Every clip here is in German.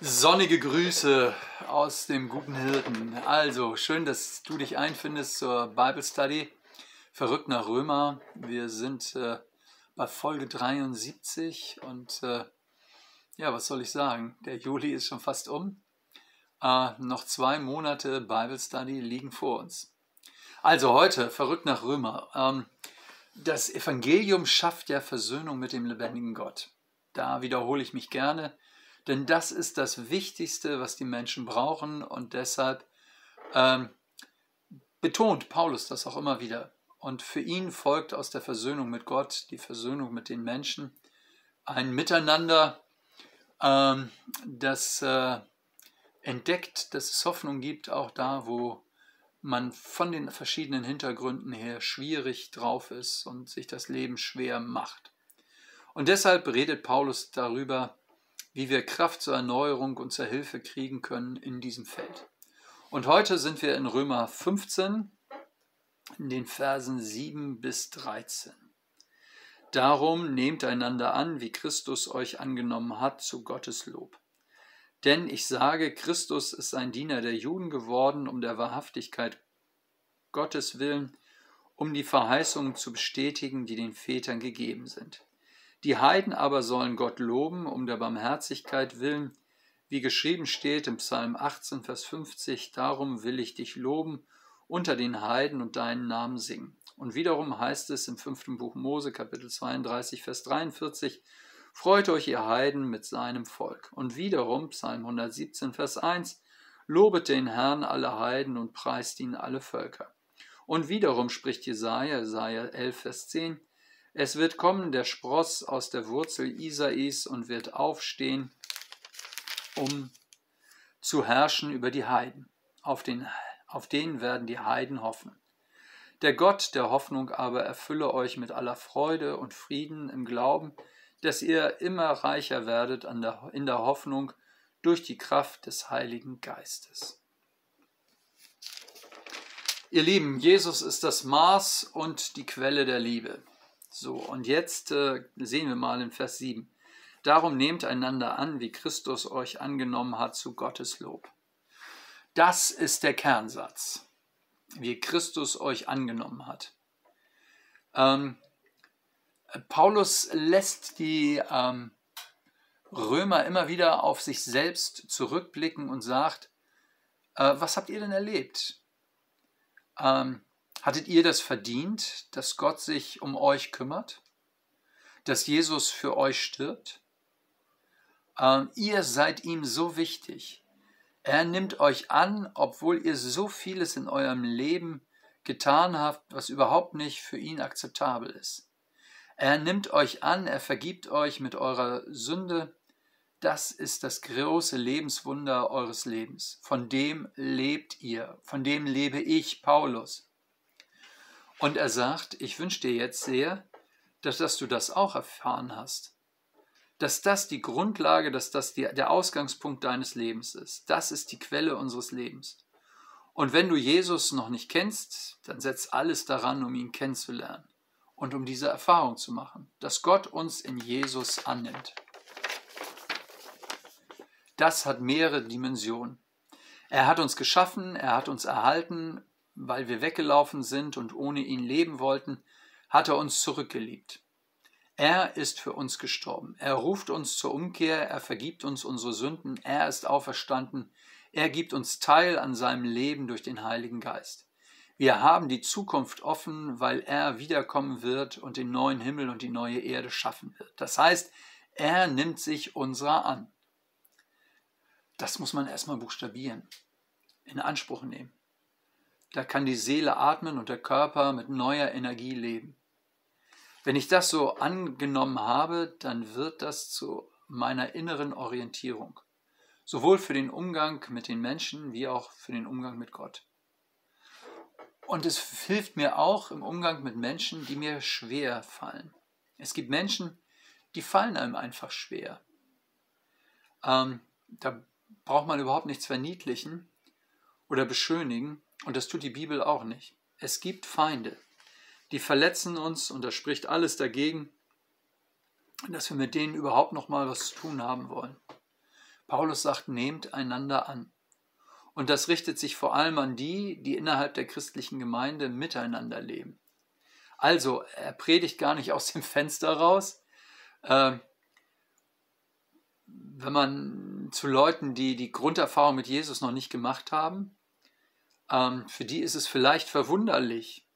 Sonnige Grüße aus dem guten Hirten. Also, schön, dass du dich einfindest zur Bible Study. Verrückt nach Römer. Wir sind äh, bei Folge 73 und äh, ja, was soll ich sagen? Der Juli ist schon fast um. Äh, noch zwei Monate Bible Study liegen vor uns. Also heute, verrückt nach Römer. Ähm, das Evangelium schafft ja Versöhnung mit dem lebendigen Gott. Da wiederhole ich mich gerne denn das ist das Wichtigste, was die Menschen brauchen und deshalb ähm, betont Paulus das auch immer wieder. Und für ihn folgt aus der Versöhnung mit Gott die Versöhnung mit den Menschen, ein Miteinander, ähm, das äh, entdeckt, dass es Hoffnung gibt, auch da, wo man von den verschiedenen Hintergründen her schwierig drauf ist und sich das Leben schwer macht. Und deshalb redet Paulus darüber, wie wir Kraft zur Erneuerung und zur Hilfe kriegen können in diesem Feld. Und heute sind wir in Römer 15, in den Versen 7 bis 13. Darum nehmt einander an, wie Christus euch angenommen hat, zu Gottes Lob. Denn ich sage, Christus ist ein Diener der Juden geworden, um der Wahrhaftigkeit Gottes willen, um die Verheißungen zu bestätigen, die den Vätern gegeben sind die Heiden aber sollen Gott loben, um der Barmherzigkeit willen, wie geschrieben steht im Psalm 18, Vers 50, darum will ich dich loben unter den Heiden und deinen Namen singen. Und wiederum heißt es im fünften Buch Mose, Kapitel 32, Vers 43, Freut euch, ihr Heiden, mit seinem Volk. Und wiederum, Psalm 117, Vers 1, Lobet den Herrn alle Heiden und preist ihn alle Völker. Und wiederum spricht Jesaja, Jesaja 11, Vers 10, es wird kommen der Spross aus der Wurzel Isais und wird aufstehen, um zu herrschen über die Heiden. Auf den, auf den werden die Heiden hoffen. Der Gott der Hoffnung aber erfülle euch mit aller Freude und Frieden im Glauben, dass ihr immer reicher werdet der, in der Hoffnung durch die Kraft des Heiligen Geistes. Ihr Lieben, Jesus ist das Maß und die Quelle der Liebe. So, und jetzt äh, sehen wir mal in Vers 7. Darum nehmt einander an, wie Christus euch angenommen hat zu Gottes Lob. Das ist der Kernsatz, wie Christus euch angenommen hat. Ähm, Paulus lässt die ähm, Römer immer wieder auf sich selbst zurückblicken und sagt, äh, was habt ihr denn erlebt? Ähm, Hattet ihr das verdient, dass Gott sich um euch kümmert? Dass Jesus für euch stirbt? Ähm, ihr seid ihm so wichtig. Er nimmt euch an, obwohl ihr so vieles in eurem Leben getan habt, was überhaupt nicht für ihn akzeptabel ist. Er nimmt euch an, er vergibt euch mit eurer Sünde. Das ist das große Lebenswunder eures Lebens. Von dem lebt ihr, von dem lebe ich, Paulus. Und er sagt, ich wünsche dir jetzt sehr, dass, dass du das auch erfahren hast. Dass das die Grundlage, dass das die, der Ausgangspunkt deines Lebens ist. Das ist die Quelle unseres Lebens. Und wenn du Jesus noch nicht kennst, dann setz alles daran, um ihn kennenzulernen und um diese Erfahrung zu machen, dass Gott uns in Jesus annimmt. Das hat mehrere Dimensionen. Er hat uns geschaffen, er hat uns erhalten, weil wir weggelaufen sind und ohne ihn leben wollten, hat er uns zurückgeliebt. Er ist für uns gestorben. Er ruft uns zur Umkehr, er vergibt uns unsere Sünden, er ist auferstanden, er gibt uns Teil an seinem Leben durch den Heiligen Geist. Wir haben die Zukunft offen, weil er wiederkommen wird und den neuen Himmel und die neue Erde schaffen wird. Das heißt, er nimmt sich unserer an. Das muss man erstmal buchstabieren, in Anspruch nehmen. Da kann die Seele atmen und der Körper mit neuer Energie leben. Wenn ich das so angenommen habe, dann wird das zu meiner inneren Orientierung, sowohl für den Umgang mit den Menschen wie auch für den Umgang mit Gott. Und es hilft mir auch im Umgang mit Menschen, die mir schwer fallen. Es gibt Menschen, die fallen einem einfach schwer. Ähm, da braucht man überhaupt nichts verniedlichen oder beschönigen. Und das tut die Bibel auch nicht. Es gibt Feinde, die verletzen uns und da spricht alles dagegen, dass wir mit denen überhaupt noch mal was zu tun haben wollen. Paulus sagt, nehmt einander an. Und das richtet sich vor allem an die, die innerhalb der christlichen Gemeinde miteinander leben. Also, er predigt gar nicht aus dem Fenster raus. Ähm, wenn man zu Leuten, die die Grunderfahrung mit Jesus noch nicht gemacht haben, ähm, für die ist es vielleicht verwunderlich,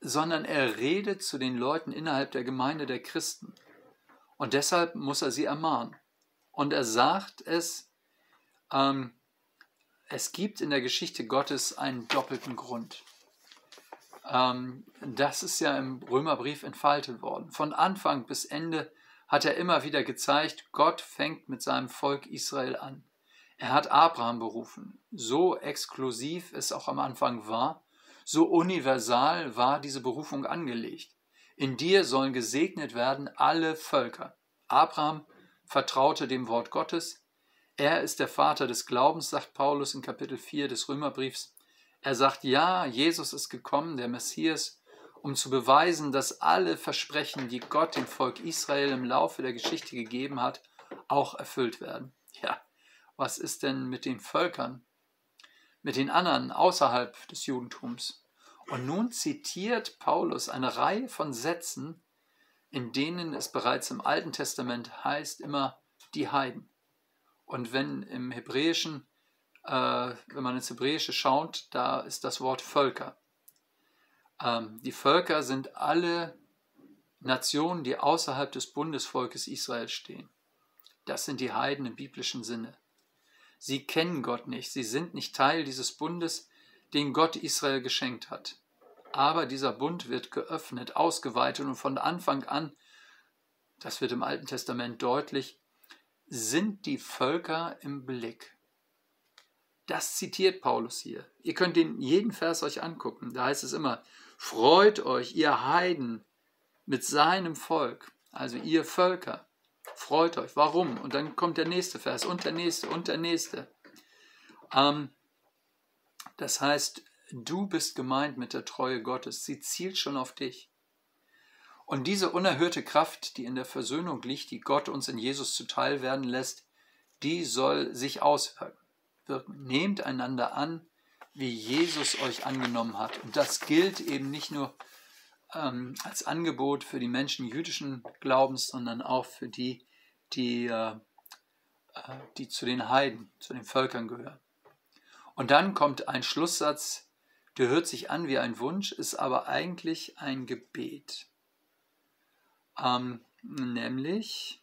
sondern er redet zu den Leuten innerhalb der Gemeinde der Christen. Und deshalb muss er sie ermahnen. Und er sagt es, ähm, es gibt in der Geschichte Gottes einen doppelten Grund. Ähm, das ist ja im Römerbrief entfaltet worden. Von Anfang bis Ende hat er immer wieder gezeigt, Gott fängt mit seinem Volk Israel an. Er hat Abraham berufen. So exklusiv es auch am Anfang war, so universal war diese Berufung angelegt. In dir sollen gesegnet werden alle Völker. Abraham vertraute dem Wort Gottes. Er ist der Vater des Glaubens, sagt Paulus in Kapitel 4 des Römerbriefs. Er sagt, ja, Jesus ist gekommen, der Messias, um zu beweisen, dass alle Versprechen, die Gott dem Volk Israel im Laufe der Geschichte gegeben hat, auch erfüllt werden. Ja, was ist denn mit den Völkern, mit den anderen außerhalb des Judentums? Und nun zitiert Paulus eine Reihe von Sätzen, in denen es bereits im Alten Testament heißt immer die Heiden. Und wenn im Hebräischen, äh, wenn man ins Hebräische schaut, da ist das Wort Völker. Ähm, die Völker sind alle Nationen, die außerhalb des Bundesvolkes Israel stehen. Das sind die Heiden im biblischen Sinne. Sie kennen Gott nicht, sie sind nicht Teil dieses Bundes, den Gott Israel geschenkt hat. Aber dieser Bund wird geöffnet, ausgeweitet und von Anfang an, das wird im Alten Testament deutlich, sind die Völker im Blick. Das zitiert Paulus hier. Ihr könnt den jeden Vers euch angucken. Da heißt es immer, freut euch, ihr Heiden, mit seinem Volk, also ihr Völker. Freut euch. Warum? Und dann kommt der nächste Vers und der nächste und der nächste. Ähm, das heißt, du bist gemeint mit der Treue Gottes. Sie zielt schon auf dich. Und diese unerhörte Kraft, die in der Versöhnung liegt, die Gott uns in Jesus zuteil werden lässt, die soll sich auswirken. Nehmt einander an, wie Jesus euch angenommen hat. Und das gilt eben nicht nur ähm, als Angebot für die Menschen jüdischen Glaubens, sondern auch für die, die, äh, äh, die zu den Heiden, zu den Völkern gehören. Und dann kommt ein Schlusssatz, der hört sich an wie ein Wunsch, ist aber eigentlich ein Gebet. Ähm, nämlich,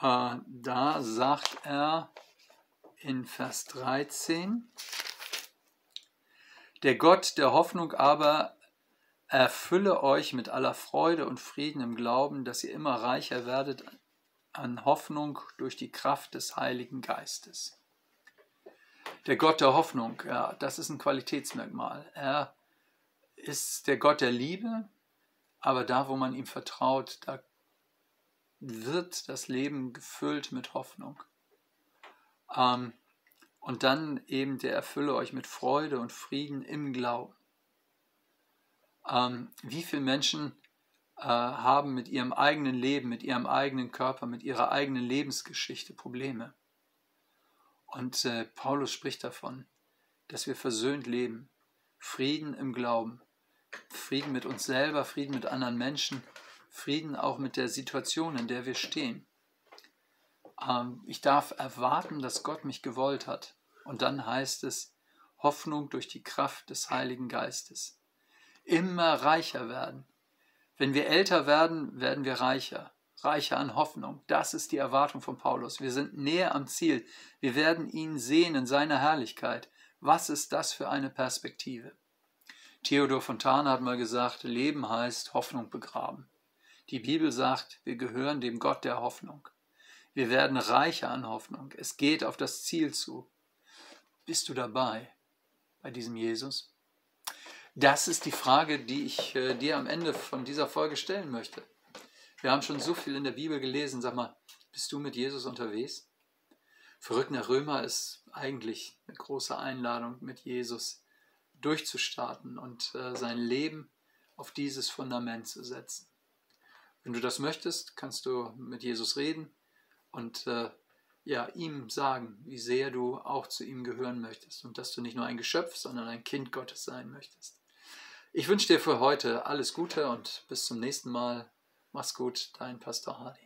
äh, da sagt er in Vers 13, der Gott der Hoffnung aber erfülle euch mit aller Freude und Frieden im Glauben, dass ihr immer reicher werdet an Hoffnung durch die Kraft des Heiligen Geistes. Der Gott der Hoffnung, ja, das ist ein Qualitätsmerkmal. Er ist der Gott der Liebe, aber da, wo man ihm vertraut, da wird das Leben gefüllt mit Hoffnung. Ähm, und dann eben der erfülle euch mit Freude und Frieden im Glauben. Ähm, wie viele Menschen äh, haben mit ihrem eigenen Leben, mit ihrem eigenen Körper, mit ihrer eigenen Lebensgeschichte Probleme? Und äh, Paulus spricht davon, dass wir versöhnt leben, Frieden im Glauben, Frieden mit uns selber, Frieden mit anderen Menschen, Frieden auch mit der Situation, in der wir stehen. Ähm, ich darf erwarten, dass Gott mich gewollt hat. Und dann heißt es Hoffnung durch die Kraft des Heiligen Geistes. Immer reicher werden. Wenn wir älter werden, werden wir reicher. Reicher an Hoffnung. Das ist die Erwartung von Paulus. Wir sind näher am Ziel. Wir werden ihn sehen in seiner Herrlichkeit. Was ist das für eine Perspektive? Theodor Fontane hat mal gesagt, Leben heißt Hoffnung begraben. Die Bibel sagt, wir gehören dem Gott der Hoffnung. Wir werden reicher an Hoffnung. Es geht auf das Ziel zu. Bist du dabei bei diesem Jesus? Das ist die Frage, die ich äh, dir am Ende von dieser Folge stellen möchte. Wir haben schon so viel in der Bibel gelesen. Sag mal, bist du mit Jesus unterwegs? Verrückt nach Römer ist eigentlich eine große Einladung, mit Jesus durchzustarten und äh, sein Leben auf dieses Fundament zu setzen. Wenn du das möchtest, kannst du mit Jesus reden und äh, ja, ihm sagen, wie sehr du auch zu ihm gehören möchtest und dass du nicht nur ein Geschöpf, sondern ein Kind Gottes sein möchtest. Ich wünsche dir für heute alles Gute und bis zum nächsten Mal. Mach's gut, dein Pastor Hardy.